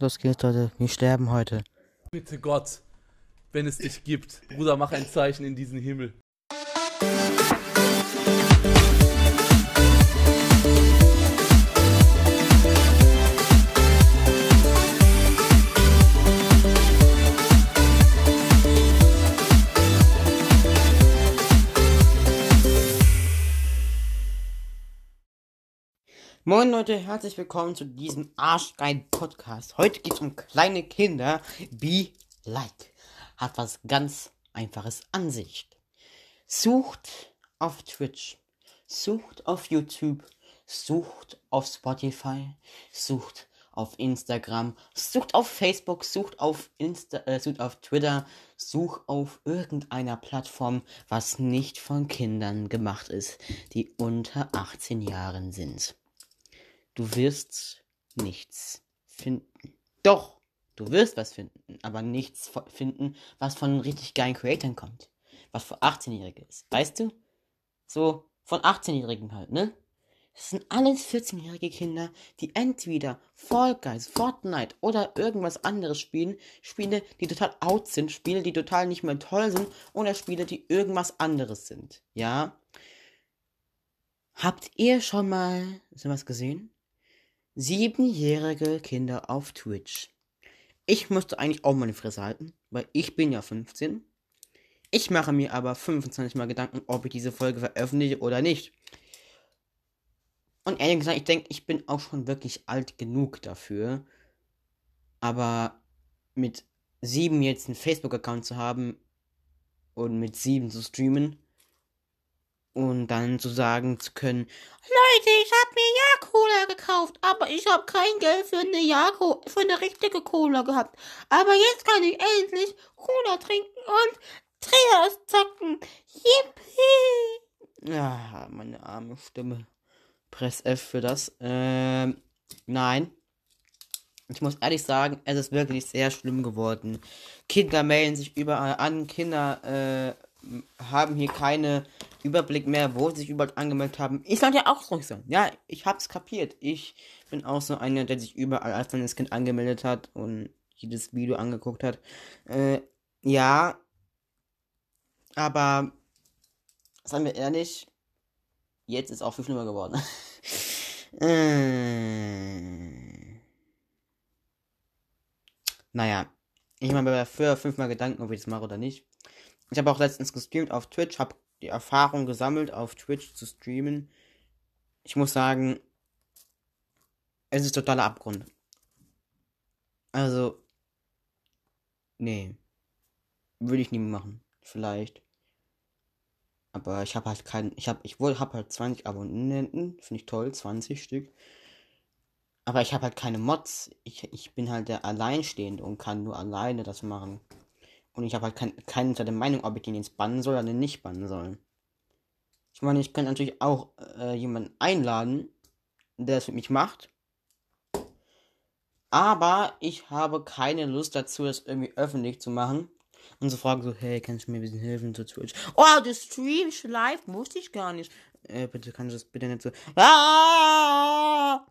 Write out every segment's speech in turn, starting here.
Los geht's, Leute. Wir sterben heute. Bitte Gott, wenn es dich gibt. Bruder, mach ein Zeichen in diesen Himmel. Moin Leute, herzlich willkommen zu diesem arschgeilen Podcast. Heute geht's um kleine Kinder. Be like. Hat was ganz einfaches an sich. Sucht auf Twitch, sucht auf YouTube, sucht auf Spotify, sucht auf Instagram, sucht auf Facebook, sucht auf Insta, äh, sucht auf Twitter, sucht auf irgendeiner Plattform, was nicht von Kindern gemacht ist, die unter 18 Jahren sind. Du wirst nichts finden. Doch, du wirst was finden, aber nichts finden, was von richtig geilen Creatoren kommt. Was für 18-Jährige ist. Weißt du? So von 18-Jährigen halt, ne? Das sind alles 14-jährige Kinder, die entweder Fall Guys, Fortnite oder irgendwas anderes spielen. Spiele, die total out sind, Spiele, die total nicht mehr toll sind oder Spiele, die irgendwas anderes sind. Ja? Habt ihr schon mal sowas gesehen? Siebenjährige Kinder auf Twitch. Ich musste eigentlich auch meine Fresse halten, weil ich bin ja 15. Ich mache mir aber 25 Mal Gedanken, ob ich diese Folge veröffentliche oder nicht. Und ehrlich gesagt, ich denke, ich bin auch schon wirklich alt genug dafür. Aber mit sieben jetzt einen Facebook-Account zu haben und mit sieben zu streamen, und dann zu sagen zu können, Leute, ich habe mir Ja-Cola gekauft, aber ich habe kein Geld für eine ja für eine richtige Cola gehabt. Aber jetzt kann ich endlich Cola trinken und Trias zocken. Yippie! Ja, meine arme Stimme. Press F für das. Ähm, nein. Ich muss ehrlich sagen, es ist wirklich sehr schlimm geworden. Kinder melden sich überall an, Kinder äh, haben hier keine Überblick mehr, wo sie sich überall angemeldet haben. Ich sollte ja auch ruhig sein. Ja, ich hab's kapiert. Ich bin auch so einer, der sich überall als kleines Kind angemeldet hat und jedes Video angeguckt hat. Äh, ja. Aber, seien wir ehrlich, jetzt ist auch viel schlimmer geworden. äh, naja. Ich mache mir früher fünfmal Gedanken, ob ich das mache oder nicht. Ich habe auch letztens gestreamt auf Twitch, habe die Erfahrung gesammelt, auf Twitch zu streamen. Ich muss sagen, es ist totaler Abgrund. Also, nee. Würde ich nie machen. Vielleicht. Aber ich habe halt keinen. Ich habe, ich wohl habe halt 20 Abonnenten. Finde ich toll, 20 Stück. Aber ich habe halt keine Mods. Ich, ich bin halt der Alleinstehende und kann nur alleine das machen. Und ich habe halt kein, keine Meinung, ob ich den jetzt bannen soll oder nicht bannen soll. Ich meine, ich könnte natürlich auch äh, jemanden einladen, der das mit mich macht. Aber ich habe keine Lust dazu, das irgendwie öffentlich zu machen. Und so fragen so, hey, kannst du mir ein bisschen helfen zu Twitch? Oh, das Stream live musste ich gar nicht. Äh, bitte kannst du das bitte nicht so. Ah!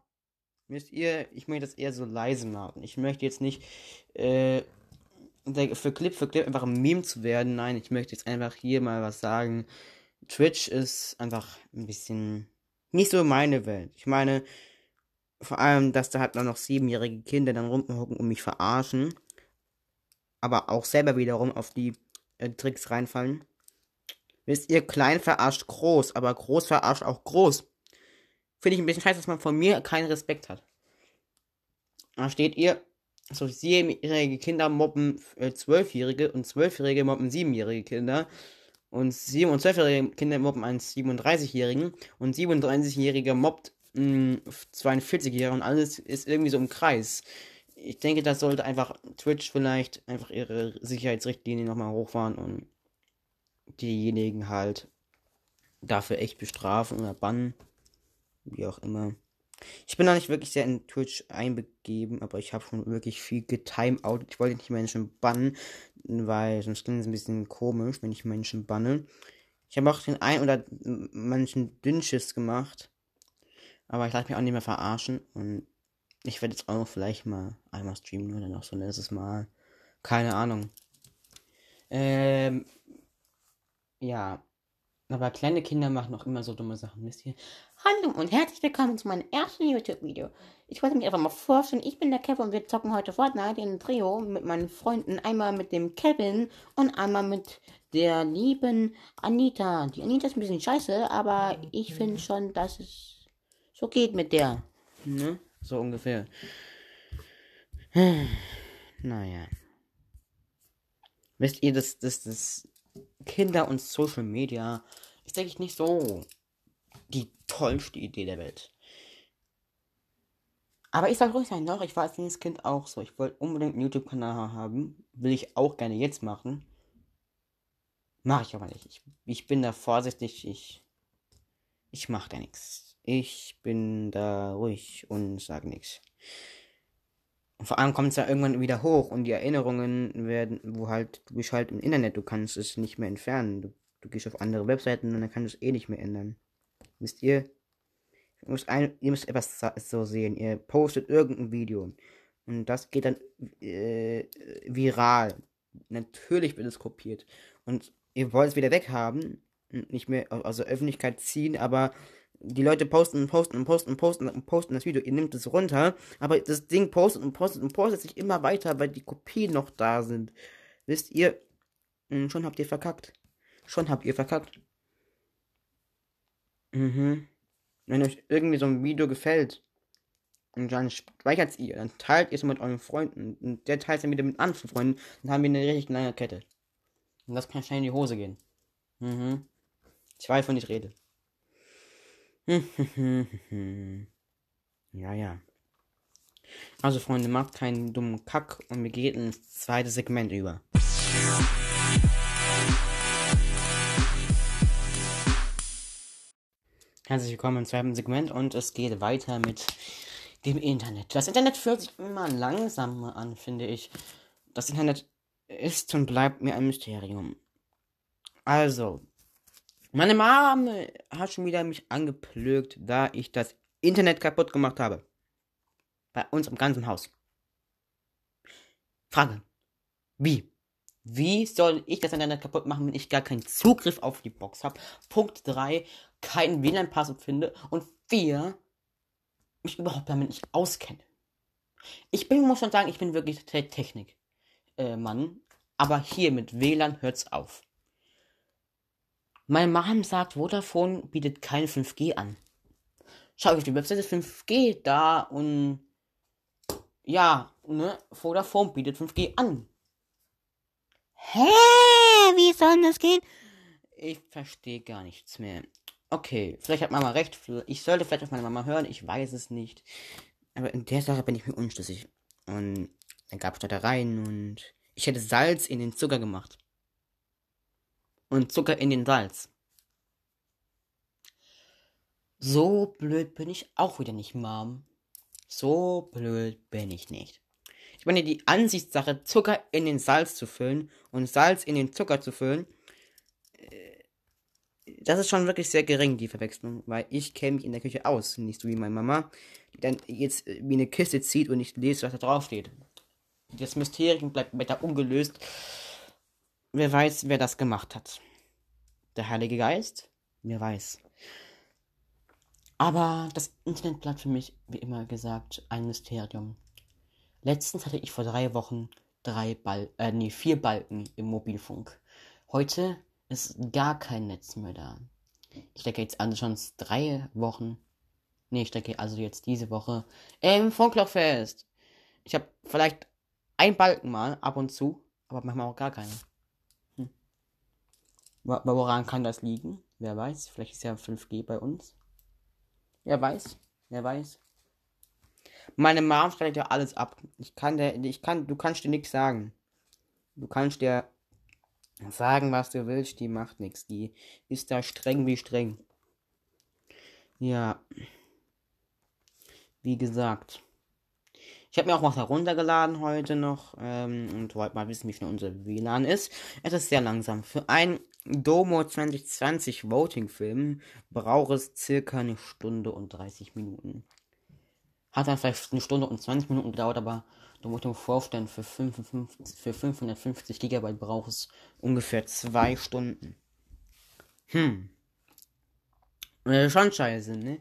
Wisst ihr, ich möchte das eher so leise machen. Ich möchte jetzt nicht äh, für Clip für Clip einfach ein Meme zu werden. Nein, ich möchte jetzt einfach hier mal was sagen. Twitch ist einfach ein bisschen nicht so meine Welt. Ich meine, vor allem, dass da halt noch siebenjährige Kinder dann rumhocken und mich verarschen. Aber auch selber wiederum auf die äh, Tricks reinfallen. Wisst ihr, klein verarscht groß, aber groß verarscht auch groß. Finde ich ein bisschen scheiße, dass man von mir keinen Respekt hat. Da steht ihr, so siebenjährige Kinder mobben äh, zwölfjährige und zwölfjährige mobben siebenjährige Kinder. Und sieben- und zwölfjährige Kinder mobben einen 37-Jährigen und 37-Jähriger mobbt einen 42-Jährigen und alles ist irgendwie so im Kreis. Ich denke, das sollte einfach Twitch vielleicht einfach ihre Sicherheitsrichtlinien nochmal hochfahren und diejenigen halt dafür echt bestrafen oder bannen. Wie auch immer. Ich bin noch nicht wirklich sehr in Twitch einbegeben, aber ich habe schon wirklich viel getimeout. Ich wollte nicht Menschen bannen, weil sonst klingt es ein bisschen komisch, wenn ich Menschen banne. Ich habe auch den ein oder manchen Dünnschiss gemacht, aber ich lasse mich auch nicht mehr verarschen und Ich werde jetzt auch vielleicht mal einmal streamen oder noch so ein letztes Mal. Keine Ahnung. Ähm, ja. Aber kleine Kinder machen auch immer so dumme Sachen, wisst ihr? Hallo und herzlich willkommen zu meinem ersten YouTube-Video. Ich wollte mich einfach mal vorstellen, ich bin der Kevin und wir zocken heute Fortnite in Trio mit meinen Freunden. Einmal mit dem Kevin und einmal mit der lieben Anita. Die Anita ist ein bisschen scheiße, aber ich finde schon, dass es so geht mit der. Ne? So ungefähr. Naja. Wisst ihr, dass das, das Kinder und Social Media ist eigentlich nicht so die tollste Idee der Welt. Aber ich soll ruhig sein, doch, ich war als Kind auch so. Ich wollte unbedingt einen YouTube-Kanal haben. Will ich auch gerne jetzt machen. Mache ich aber nicht. Ich, ich bin da vorsichtig. Ich, ich mache da nichts. Ich bin da ruhig und sage nichts. Und vor allem kommt es ja irgendwann wieder hoch und die Erinnerungen werden, wo halt, du bist halt im Internet, du kannst es nicht mehr entfernen. Du, du gehst auf andere Webseiten und dann kannst du es eh nicht mehr ändern. Wisst ihr? Ihr müsst, ein, ihr müsst etwas so sehen. Ihr postet irgendein Video. Und das geht dann äh, viral. Natürlich wird es kopiert. Und ihr wollt es wieder weghaben. Und nicht mehr aus der Öffentlichkeit ziehen, aber die Leute posten und posten und posten und posten und posten das Video. Ihr nehmt es runter, aber das Ding postet und postet und postet sich immer weiter, weil die Kopien noch da sind. Wisst ihr? Und schon habt ihr verkackt. Schon habt ihr verkackt. Mhm. Wenn euch irgendwie so ein Video gefällt und dann speichert es ihr, dann teilt ihr es mit euren Freunden und der teilt es dann wieder mit anderen Freunden, dann haben wir eine richtig lange Kette. Und das kann schnell in die Hose gehen. Mhm. Ich weiß, wovon ich rede. ja, ja. Also, Freunde, macht keinen dummen Kack und wir gehen ins zweite Segment über. Herzlich willkommen im zweiten Segment und es geht weiter mit dem Internet. Das Internet fühlt sich immer langsamer an, finde ich. Das Internet ist und bleibt mir ein Mysterium. Also, meine Mom hat schon wieder mich angeplögt, da ich das Internet kaputt gemacht habe. Bei uns im ganzen Haus. Frage. Wie? Wie soll ich das Internet kaputt machen, wenn ich gar keinen Zugriff auf die Box habe? Punkt 3. Kein WLAN-Passwort finde. Und 4. Mich überhaupt damit nicht auskenne. Ich bin, muss schon sagen, ich bin wirklich der Technik-Mann. Äh, aber hier mit WLAN hört's auf. Meine Mom sagt, Vodafone bietet keine 5G an. Schau ich auf die Webseite 5G da und ja, ne, Vodafone bietet 5G an. Hä? Wie soll das gehen? Ich verstehe gar nichts mehr. Okay, vielleicht hat Mama recht. Ich sollte vielleicht auf meine Mama hören. Ich weiß es nicht. Aber in der Sache bin ich mir unschlüssig. Und dann gab es Streitereien und ich hätte Salz in den Zucker gemacht und Zucker in den Salz. So blöd bin ich auch wieder nicht, Mom. So blöd bin ich nicht. Ich meine, die Ansichtssache, Zucker in den Salz zu füllen und Salz in den Zucker zu füllen, äh, das ist schon wirklich sehr gering, die Verwechslung, weil ich kenne mich in der Küche aus, nicht so wie meine Mama, die dann jetzt wie eine Kiste zieht und nicht lest, was da drauf steht. Das Mysterium bleibt weiter ungelöst. Wer weiß, wer das gemacht hat. Der Heilige Geist? Wer weiß. Aber das Internet bleibt für mich, wie immer gesagt, ein Mysterium. Letztens hatte ich vor drei Wochen drei Bal äh, nee, vier Balken im Mobilfunk. Heute ist gar kein Netz mehr da. Ich stecke jetzt also schon drei Wochen. Nee, ich stecke also jetzt diese Woche im Funkloch fest. Ich habe vielleicht ein Balken mal ab und zu, aber manchmal auch gar keine. Woran kann das liegen? Wer weiß? Vielleicht ist ja 5G bei uns. Wer weiß? Wer weiß? Meine Mom schneidet ja alles ab. Ich kann der, ich kann, du kannst dir nichts sagen. Du kannst dir sagen, was du willst, die macht nichts. Die ist da streng wie streng. Ja. Wie gesagt. Ich habe mir auch was heruntergeladen heute noch ähm, und wollte mal wissen, wie schnell unser WLAN ist. Es ist sehr langsam. Für ein Domo 2020 Voting Film braucht es circa eine Stunde und 30 Minuten. Hat dann vielleicht eine Stunde und 20 Minuten gedauert, aber du musst dir vorstellen, für, 55, für 550 Gigabyte braucht es ungefähr zwei Stunden. Hm. Äh, schon scheiße, ne?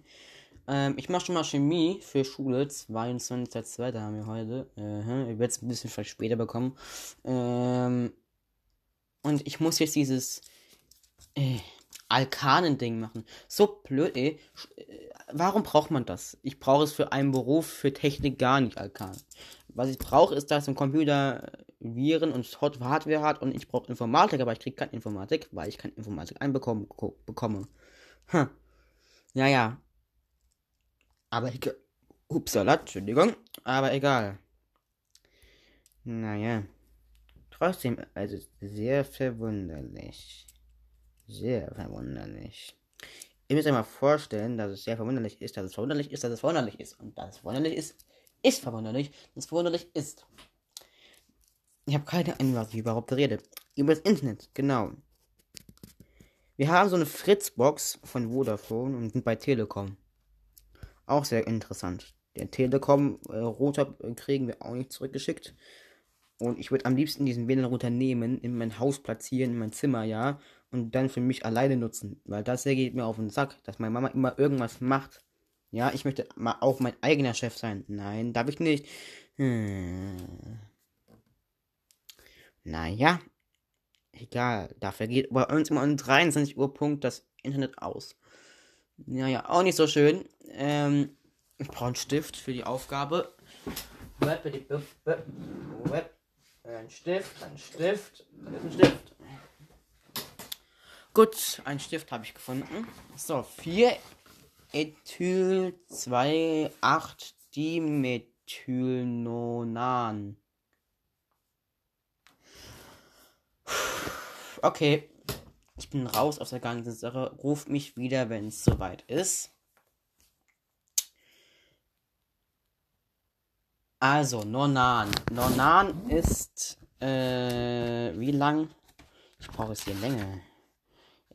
Ähm, ich mache schon mal Chemie für Schule, 22.2. haben wir heute. Äh, ich werde es ein bisschen vielleicht später bekommen. Ähm, und ich muss jetzt dieses äh, Alkanen-Ding machen. So blöd, ey. Äh, warum braucht man das? Ich brauche es für einen Beruf, für Technik gar nicht Alkan. Was ich brauche, ist, dass ein Computer Viren und Hardware hat und ich brauche Informatik, aber ich kriege keine Informatik, weil ich keine Informatik einbekomme. Bekomme. Hm. Ja, ja. Aber egal. Upsala, Entschuldigung. Aber egal. Naja. Trotzdem, also sehr verwunderlich. Sehr verwunderlich. Ihr müsst euch mal vorstellen, dass es sehr verwunderlich ist, dass es verwunderlich ist, dass es verwunderlich ist. Und dass es verwunderlich ist, ist verwunderlich, dass es verwunderlich ist. Ich habe keine Ahnung, was ich überhaupt rede. Über das Internet, genau. Wir haben so eine Fritzbox von Vodafone und sind bei Telekom. Auch sehr interessant. Der Telekom-Router äh, kriegen wir auch nicht zurückgeschickt. Und ich würde am liebsten diesen WLAN-Router nehmen, in mein Haus platzieren, in mein Zimmer, ja, und dann für mich alleine nutzen. Weil das hier geht mir auf den Sack, dass meine Mama immer irgendwas macht. Ja, ich möchte mal auch mein eigener Chef sein. Nein, darf ich nicht. Hm. Naja, egal. Dafür geht bei uns immer um 23 Uhr Punkt das Internet aus. Naja, auch nicht so schön. Ähm, ich brauche einen Stift für die Aufgabe. Web, web, web. Ein Stift, ein Stift, ein Stift. Gut, ein Stift habe ich gefunden. So, 4 Ethyl 2 8 Dimethylnonan. Okay, ich bin raus aus der ganzen Sache. Ruf mich wieder, wenn es soweit ist. Also, Nonan. Nonan ist, äh, wie lang? Ich brauche es hier Länge.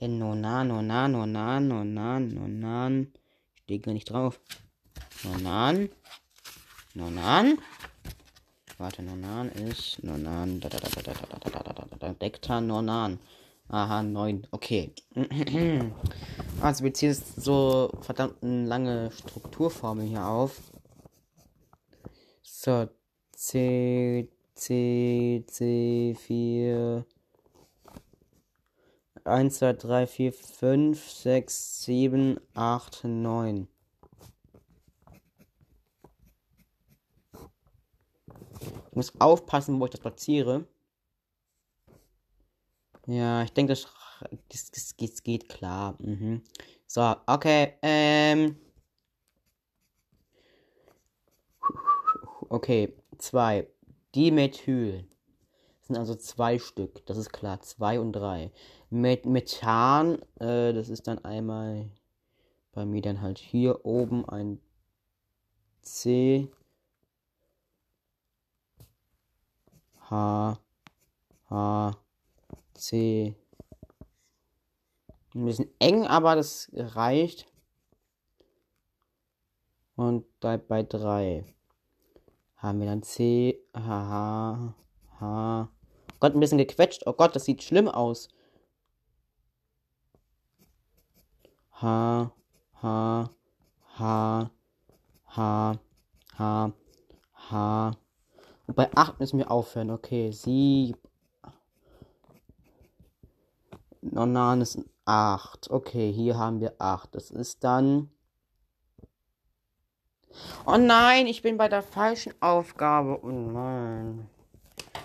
In Nonan, Nonan, Nonan, Nonan, Nonan. Ich stehe gar nicht drauf. Nonan. Nonan. Warte, Nonan ist Nonan. Da, da, da, da, da, da, da, da, da, da, da, Dektan Nonan. Aha, 9. Okay. Also wir ziehen so verdammt lange Strukturformel hier auf. So, C, C, C, 4, 1, 2, 3, 4, 5, 6, 7, 8, 9. Ich muss aufpassen, wo ich das platziere. Ja, ich denke, das, das, das, das geht klar. Mhm. So, okay. Ähm. Okay, zwei. Dimethyl. Das sind also zwei Stück. Das ist klar. Zwei und drei. Met Methan, äh, das ist dann einmal bei mir dann halt hier oben ein C. H. H. C. Ein bisschen eng, aber das reicht. Und bei 3 haben wir dann C, H, H, H. Gott, ein bisschen gequetscht. Oh Gott, das sieht schlimm aus. H, H, H, H, H, H. Und bei 8 müssen wir aufhören. Okay, sie Nonan ist 8. Okay, hier haben wir 8. Das ist dann. Oh nein, ich bin bei der falschen Aufgabe. Oh nein.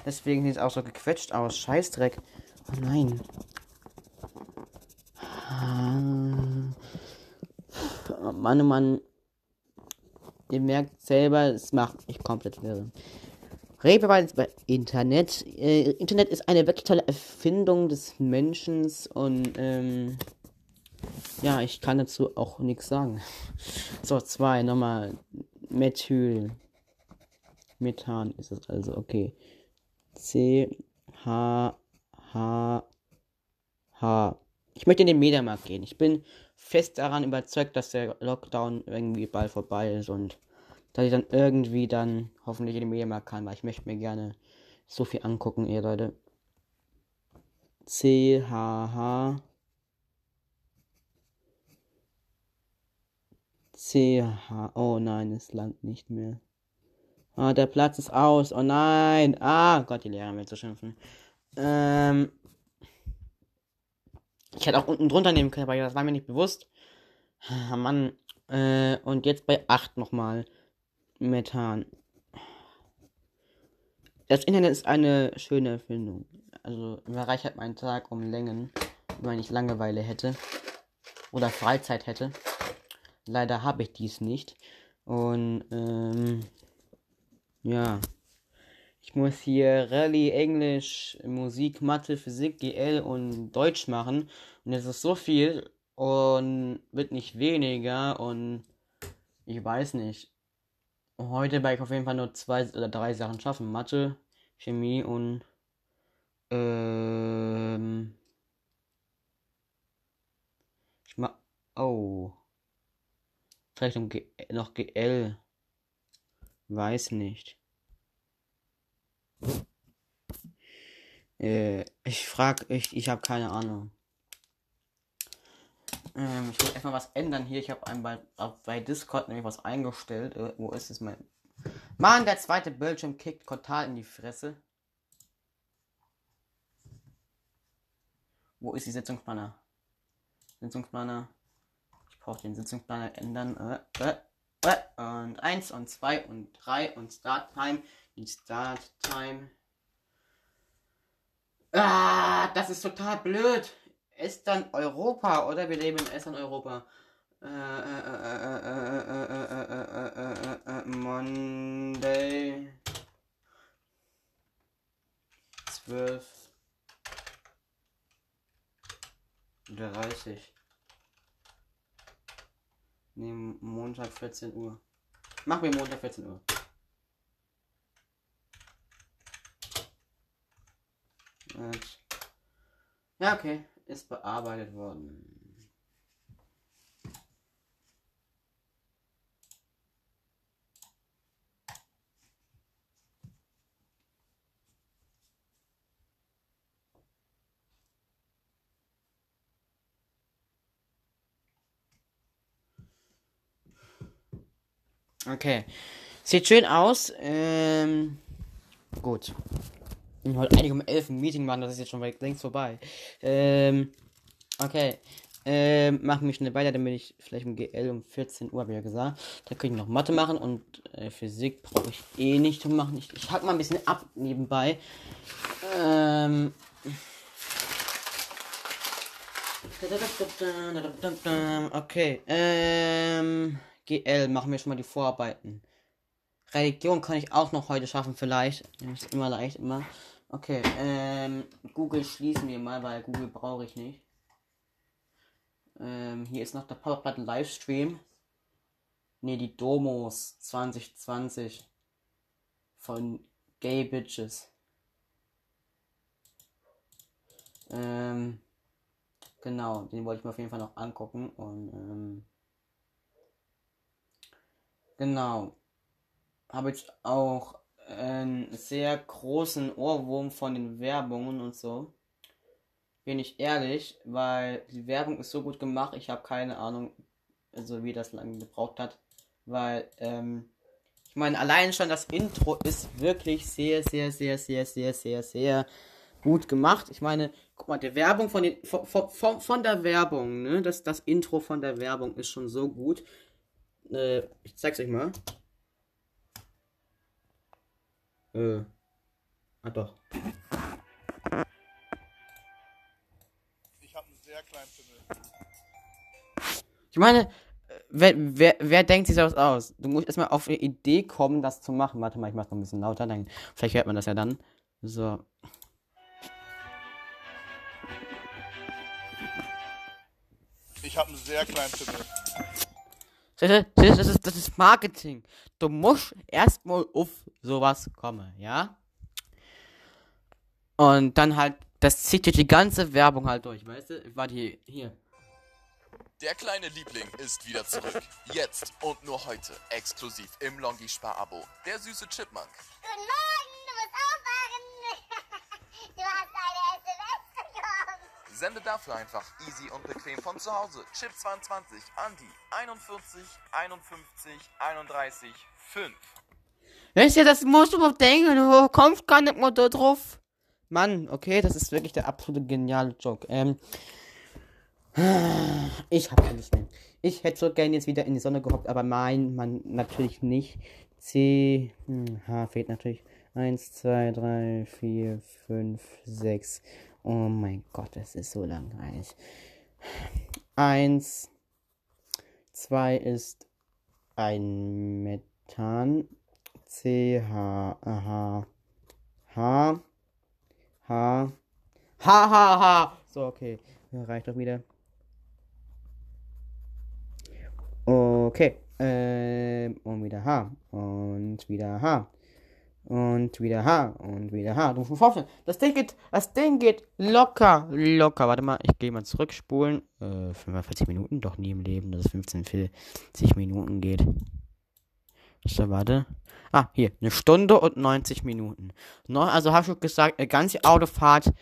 Deswegen sieht es auch so gequetscht aus. Scheißdreck. Oh nein. Oh Mann, oh Mann. Ihr merkt selber, es macht mich komplett wirr. Reden wir mal über Internet. Äh, Internet ist eine wirklich tolle Erfindung des Menschen und ähm, ja, ich kann dazu auch nichts sagen. So, zwei, nochmal. Methyl. Methan ist es also, okay. C, H, H, H. Ich möchte in den Mediamarkt gehen. Ich bin fest daran überzeugt, dass der Lockdown irgendwie bald vorbei ist und dass ich dann irgendwie dann hoffentlich in dem Mediamarkt kann, weil ich möchte mir gerne so viel angucken, ihr Leute. C H H C H Oh nein, es langt nicht mehr. Ah, der Platz ist aus. Oh nein. Ah, Gott, die Lehrer will zu schimpfen. Ähm. Ich hätte auch unten drunter nehmen können, aber das war mir nicht bewusst. Ah, Mann. Äh, und jetzt bei 8 nochmal. Methan. Das Internet ist eine schöne Erfindung. Also bereichert meinen Tag um Längen, wenn ich Langeweile hätte. Oder Freizeit hätte. Leider habe ich dies nicht. Und, ähm, ja. Ich muss hier Rallye, Englisch, Musik, Mathe, Physik, GL und Deutsch machen. Und es ist so viel und wird nicht weniger und ich weiß nicht. Heute werde ich auf jeden Fall nur zwei oder drei Sachen schaffen. Mathe, Chemie und ähm ich mach oh vielleicht noch, GL weiß nicht äh, ich frag ich ich habe keine Ahnung ähm, ich will erstmal was ändern hier. Ich habe bei, bei Discord nämlich was eingestellt. Äh, wo ist es mein. Mann, der zweite Bildschirm kickt total in die Fresse. Wo ist die Sitzungsplaner? Sitzungsplaner. Ich brauche den Sitzungsplaner ändern. Äh, äh, äh. Und 1 und 2 und 3 und Start Time. Die Start Time. Ah, das ist total blöd. Estland Europa, oder? Wir leben in Estland Europa. Monday. 12. 30. Ne, Montag 14 Uhr. Mach mir Montag 14 Uhr. Ja, okay ist bearbeitet worden. Okay. Sieht schön aus. Ähm, gut bin heute eigentlich um 11 ein Meeting machen, das ist jetzt schon längst vorbei. Ähm, okay. Ähm, machen wir schnell weiter, damit ich vielleicht um GL um 14 Uhr, habe ich ja gesagt. Da kann ich noch Mathe machen und äh, Physik brauche ich eh nicht zu machen. Ich, ich hack mal ein bisschen ab nebenbei. Ähm. Okay. Ähm. GL machen wir schon mal die Vorarbeiten. Religion kann ich auch noch heute schaffen, vielleicht. Ist immer leicht, immer. Okay, ähm, Google schließen wir mal, weil Google brauche ich nicht. Ähm, hier ist noch der Powerplatte Livestream. Ne, die Domos 2020 von Gay Bitches. Ähm, genau, den wollte ich mir auf jeden Fall noch angucken und ähm, genau. Habe ich auch einen sehr großen Ohrwurm von den Werbungen und so. Bin ich ehrlich, weil die Werbung ist so gut gemacht, ich habe keine Ahnung, also wie das lange gebraucht hat. Weil, ähm, ich meine, allein schon das Intro ist wirklich sehr, sehr, sehr, sehr, sehr, sehr, sehr gut gemacht. Ich meine, guck mal, die Werbung von, den, von, von, von der Werbung, ne? Das, das Intro von der Werbung ist schon so gut. Äh, ich zeig's euch mal. Äh. Ah doch. Ich habe einen sehr kleinen Pimmel. Ich meine, wer, wer, wer denkt sich sowas aus? Du musst erstmal auf eine Idee kommen, das zu machen. Warte mal, ich mach's noch ein bisschen lauter, dann vielleicht hört man das ja dann. So. Ich habe einen sehr kleinen Pimmel. Das ist, das ist Marketing. Du musst erstmal auf sowas kommen, ja? Und dann halt, das zieht dir die ganze Werbung halt durch, weißt du? Warte hier, hier. Der kleine Liebling ist wieder zurück. Jetzt und nur heute exklusiv im Longi Spar-Abo. Der süße Chipmunk. Guten Morgen, du musst aufwachen. Du hast eine SMS bekommen. Sende dafür einfach easy und bequem von zu Hause. Chip 22 an die 41 51 31 5. Weißt du, das musst du mal denken, du kommst gar nicht mal da drauf. Mann, okay, das ist wirklich der absolute geniale Joke. Ähm, ich hab alles mehr. Ich hätte so gerne jetzt wieder in die Sonne gehockt, aber mein, man natürlich nicht. C, hm, H fehlt natürlich. Eins, zwei, drei, vier, fünf, sechs. Oh mein Gott, das ist so langweilig. Eins, zwei ist ein Methan. C, H, H, H, H, H, H, H. So, okay. Reicht doch wieder. Okay. Ähm, und wieder H. Und wieder H. Und wieder H. Und wieder H. Du musst dir vorstellen, das Ding geht, das Ding geht locker, locker. Warte mal, ich gehe mal zurückspulen. Äh, 45 Minuten? Doch nie im Leben, dass es 15, 40 Minuten geht. So, warte. Ah, hier, eine Stunde und 90 Minuten. No, also habe ich schon gesagt, eine ganze Autofahrt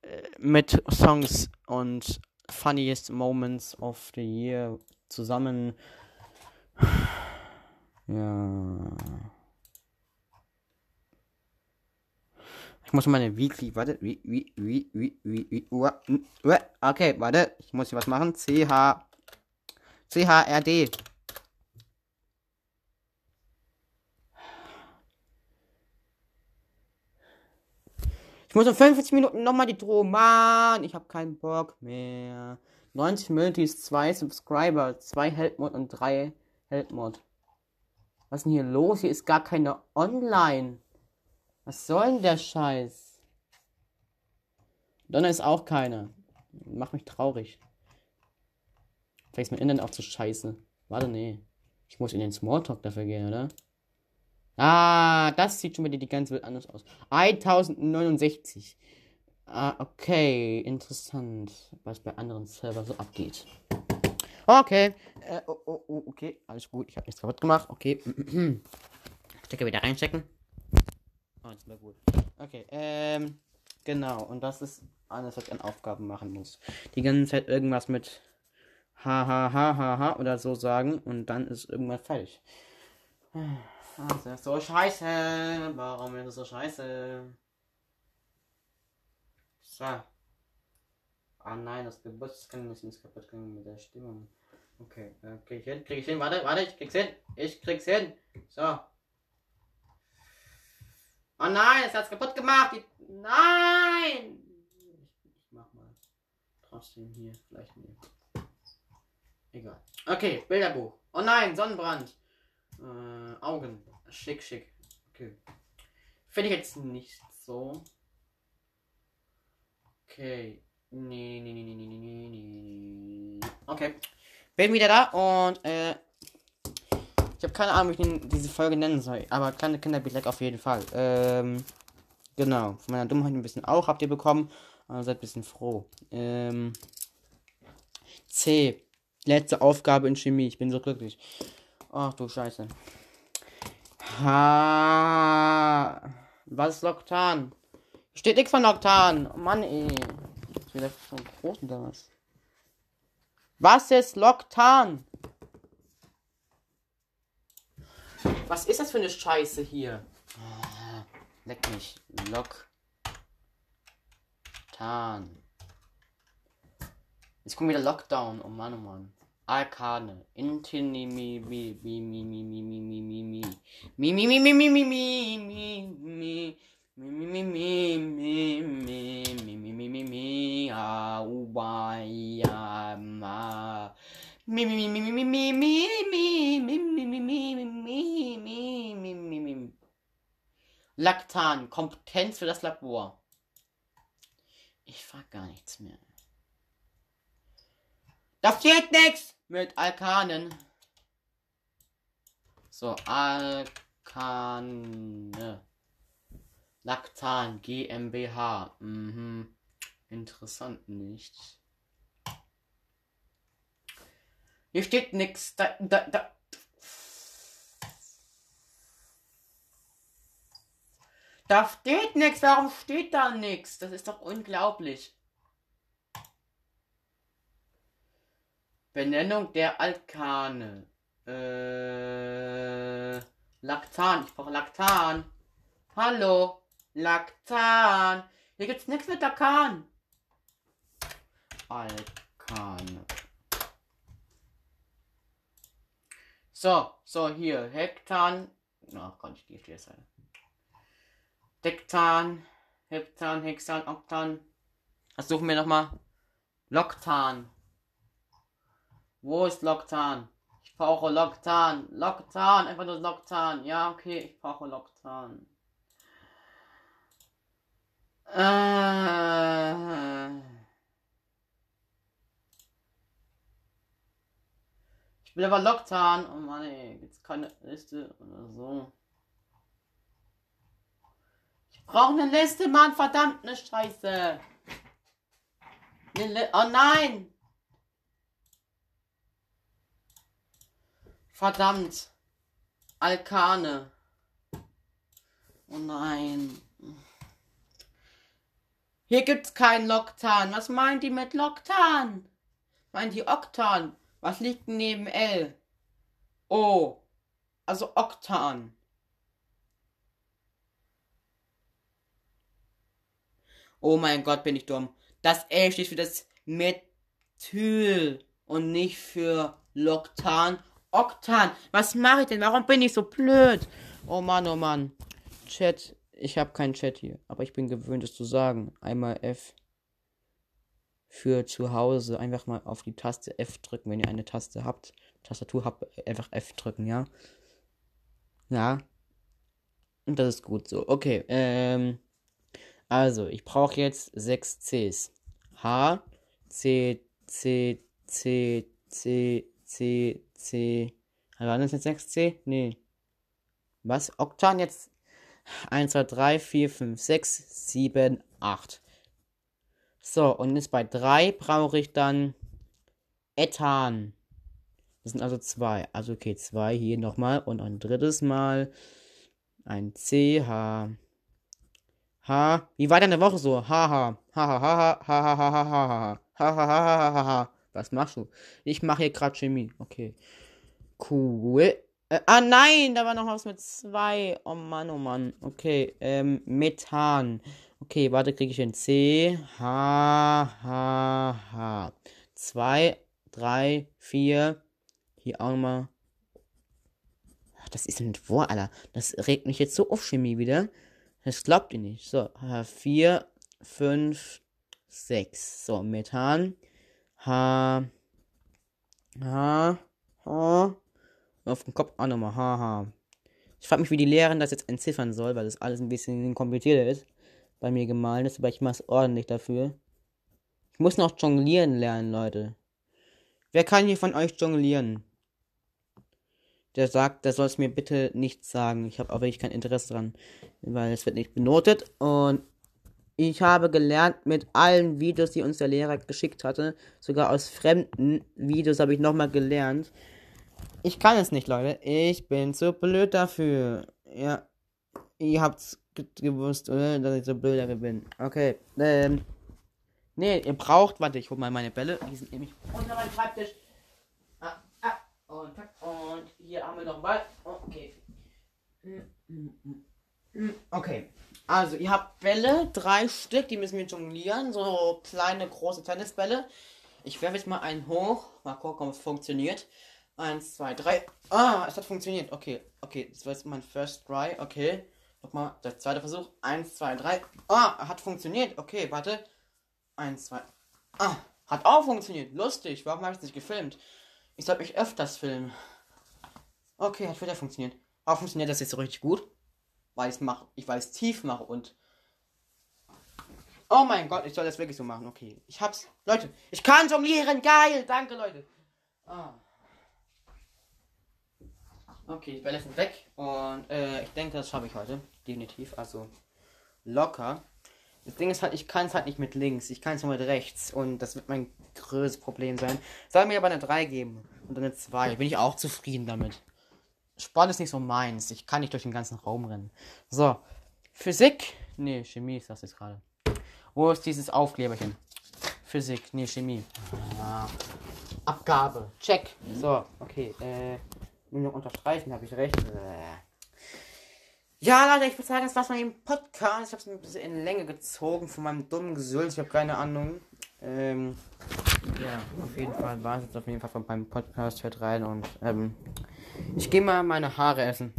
äh, mit Songs und funniest moments of the year zusammen. Ja. Ich muss meine Weekly, warte, wie, wie, wie, wie, wie, wie, ua, n, ua. okay, warte, ich muss hier was machen. CH, CHRD. Ich muss in 45 Minuten nochmal die Droh. Mann, ich habe keinen Bock mehr. 90 Multis, 2 Subscriber, 2 Helpmod und 3 Helpmod. Was ist denn hier los? Hier ist gar keine online. Was soll denn der Scheiß? Donner ist auch keine. Macht mich traurig. Vielleicht ist mein Internet auch zu scheiße. Warte, nee. Ich muss in den Smalltalk dafür gehen, oder? Ah, das sieht schon wieder die ganze Welt anders aus. 1069. Ah, okay, interessant, was bei anderen Servern so abgeht. Okay, äh, oh, oh, oh, okay, alles gut, ich habe nichts kaputt gemacht, okay. Stecker wieder reinstecken. Oh, jetzt war gut. Okay, ähm, genau, und das ist alles, was ich an Aufgaben machen muss. Die ganze Zeit irgendwas mit ha, ha, ha, ha, ha oder so sagen und dann ist irgendwas falsch. Das ist so scheiße. Warum ist das so scheiße? So. Ah nein, das Geburtstag ist nicht kaputt gegangen mit der Stimmung. Okay, äh, krieg ich hin, krieg ich hin, warte, warte, ich krieg's hin. Ich krieg's hin. So. Oh nein, es hat's kaputt gemacht. Die... Nein! Ich, mach mal trotzdem hier vielleicht nee. Egal. Okay, Bilderbuch. Oh nein, Sonnenbrand. Äh, Augen. Schick, schick. Okay. Finde ich jetzt nicht so. Okay. Nee, nee, nee, nee, nee, nee, nee. Okay. Bin wieder da und äh. Ich habe keine Ahnung, wie ich diese Folge nennen soll. Aber kleine Kinder like auf jeden Fall. Ähm. Genau. Von meiner Dummheit ein bisschen auch habt ihr bekommen. Also seid ein bisschen froh. Ähm. C. Letzte Aufgabe in Chemie. Ich bin so glücklich. Ach du Scheiße. Ha. Was ist Loktan? Steht nichts von Loktan. Oh Mann, ey. Ist wieder so groß oder was? Was ist Loktan? Was ist das für eine Scheiße hier? Ah, Leck mich. Loktan. Jetzt kommt wieder Lockdown. Oh Mann, oh Mann. Arkane. Intini mi mi mi mi mi mi mi mi mi mi mi mi mi mi mi mi mi mi mi Mi mi mi mi mi mi mi mi mi Laktan, Kompetenz für das Labor. Ich frag gar nichts mehr. Das geht nichts mit Alkanen. So, Alkane. Laktan GmbH. Mhm. Interessant nicht. Hier steht nix. Da, da, da. Da steht nix. Warum steht da nix? Das ist doch unglaublich. Benennung der Alkane. Äh, Laktan. Ich brauche Laktan. Hallo. Laktan. Hier gibt's nichts mit Lakan. Alkane. So, so, hier. Hektan. Na, oh, ich gehe jetzt ein. Dektan. Heptan, Hexan, Oktan. Das suchen wir nochmal. Loktan. Wo ist Loktan? Ich brauche Loktan. Loktan, einfach nur Loktan. Ja, okay, ich brauche Loktan. Äh. Will aber Loktan. Oh Mann, ey, gibt's keine Liste oder so. Ich brauche eine Liste, Mann, verdammt, eine Scheiße. Li oh nein! Verdammt. Alkane. Oh nein. Hier gibt's kein Loktan. Was meint die mit Loktan? Meint die Oktan? Was liegt neben L? O. Also Oktan. Oh mein Gott, bin ich dumm. Das L steht für das Methyl und nicht für Loktan. Oktan. Was mache ich denn? Warum bin ich so blöd? Oh Mann, oh Mann. Chat. Ich habe keinen Chat hier, aber ich bin gewöhnt, es zu sagen. Einmal F für zu Hause. Einfach mal auf die Taste F drücken, wenn ihr eine Taste habt. Tastatur habt, einfach F drücken, ja. Ja. Und das ist gut so. Okay, ähm. Also, ich brauche jetzt sechs Cs. H, C, C, C, C, C, C. Waren das jetzt 6 C? Nee. Was? Oktan jetzt 1, 2, 3, 4, 5, 6, 7, 8. So, und jetzt bei 3 brauche ich dann Ethan. Das sind also 2. Also okay, 2 hier nochmal und ein drittes Mal. Ein C, H. H. Wie war deine Woche so? Haha. Haha. Haha. Haha. Haha. Haha. Haha. Was machst du? Ich mache hier gerade Chemie. Okay. Cool. Äh, ah nein, da war noch was mit zwei. Oh Mann, oh Mann. Okay. Ähm, Methan. Okay, warte, kriege ich den C. H, H, H. Zwei, drei, vier. Hier auch nochmal. Das ist ein Wort, Alter. Das regt mich jetzt so auf Chemie wieder. Das glaubt ihr nicht. So, vier, fünf, sechs. So, Methan. H. H. H. Auf dem Kopf auch nochmal. H. H. Ich frage mich, wie die Lehrerin das jetzt entziffern soll, weil das alles ein bisschen komplizierter ist. Bei mir gemahlen ist, aber ich mache es ordentlich dafür. Ich muss noch jonglieren lernen, Leute. Wer kann hier von euch jonglieren? Der sagt, der soll es mir bitte nicht sagen. Ich habe auch wirklich kein Interesse dran, weil es wird nicht benotet. Und ich habe gelernt mit allen Videos, die uns der Lehrer geschickt hatte, sogar aus fremden Videos habe ich nochmal gelernt. Ich kann es nicht, Leute. Ich bin zu blöd dafür. Ja, ihr habt's gewusst, oder? Dass ich so dafür bin. Okay, ähm. Nee, ihr braucht, warte, ich hol mal meine Bälle. Die sind nämlich unter meinem Schreibtisch. Ah, ah, und, und hier haben wir noch Ball. Okay. Okay. Also, ihr habt Bälle, drei Stück, die müssen wir jonglieren. So kleine, große Tennisbälle. Ich werfe jetzt mal einen hoch. Mal gucken, ob es funktioniert. Eins, zwei, drei. Ah, es hat funktioniert. Okay, okay. Das war jetzt mein First Try. Okay. Nochmal, der zweite Versuch. Eins, zwei, drei. Ah, hat funktioniert. Okay, warte. Eins, zwei. Ah, hat auch funktioniert. Lustig. Warum habe ich es nicht gefilmt? Ich sollte mich öfters filmen. Okay, hat wieder funktioniert. Aber funktioniert das jetzt so richtig gut? Weil ich mache, ich weiß tief mache und. Oh mein Gott, ich soll das wirklich so machen. Okay, ich hab's. Leute, ich kann jonglieren. Geil, danke Leute. Ah. Okay, die Bälle sind weg und äh, ich denke, das schaffe ich heute. Definitiv, also locker. Das Ding ist halt, ich kann es halt nicht mit links, ich kann es nur mit rechts und das wird mein größtes Problem sein. Soll mir aber eine 3 geben und eine 2, bin ich auch zufrieden damit. Sport ist nicht so meins, ich kann nicht durch den ganzen Raum rennen. So, Physik, nee, Chemie ist das jetzt gerade. Wo ist dieses Aufkleberchen? Physik, nee, Chemie. Ah. Abgabe, check. So, okay, äh, nur noch unterstreichen, habe ich recht. Äh. Ja, Leute, ich würde sagen, das war's von dem Podcast. Ich habe es ein bisschen in Länge gezogen von meinem dummen Gesülz. Ich habe keine Ahnung. Ähm, ja, auf jeden Fall war es jetzt auf jeden Fall von meinem Podcast. Hört rein und ähm, ich gehe mal meine Haare essen.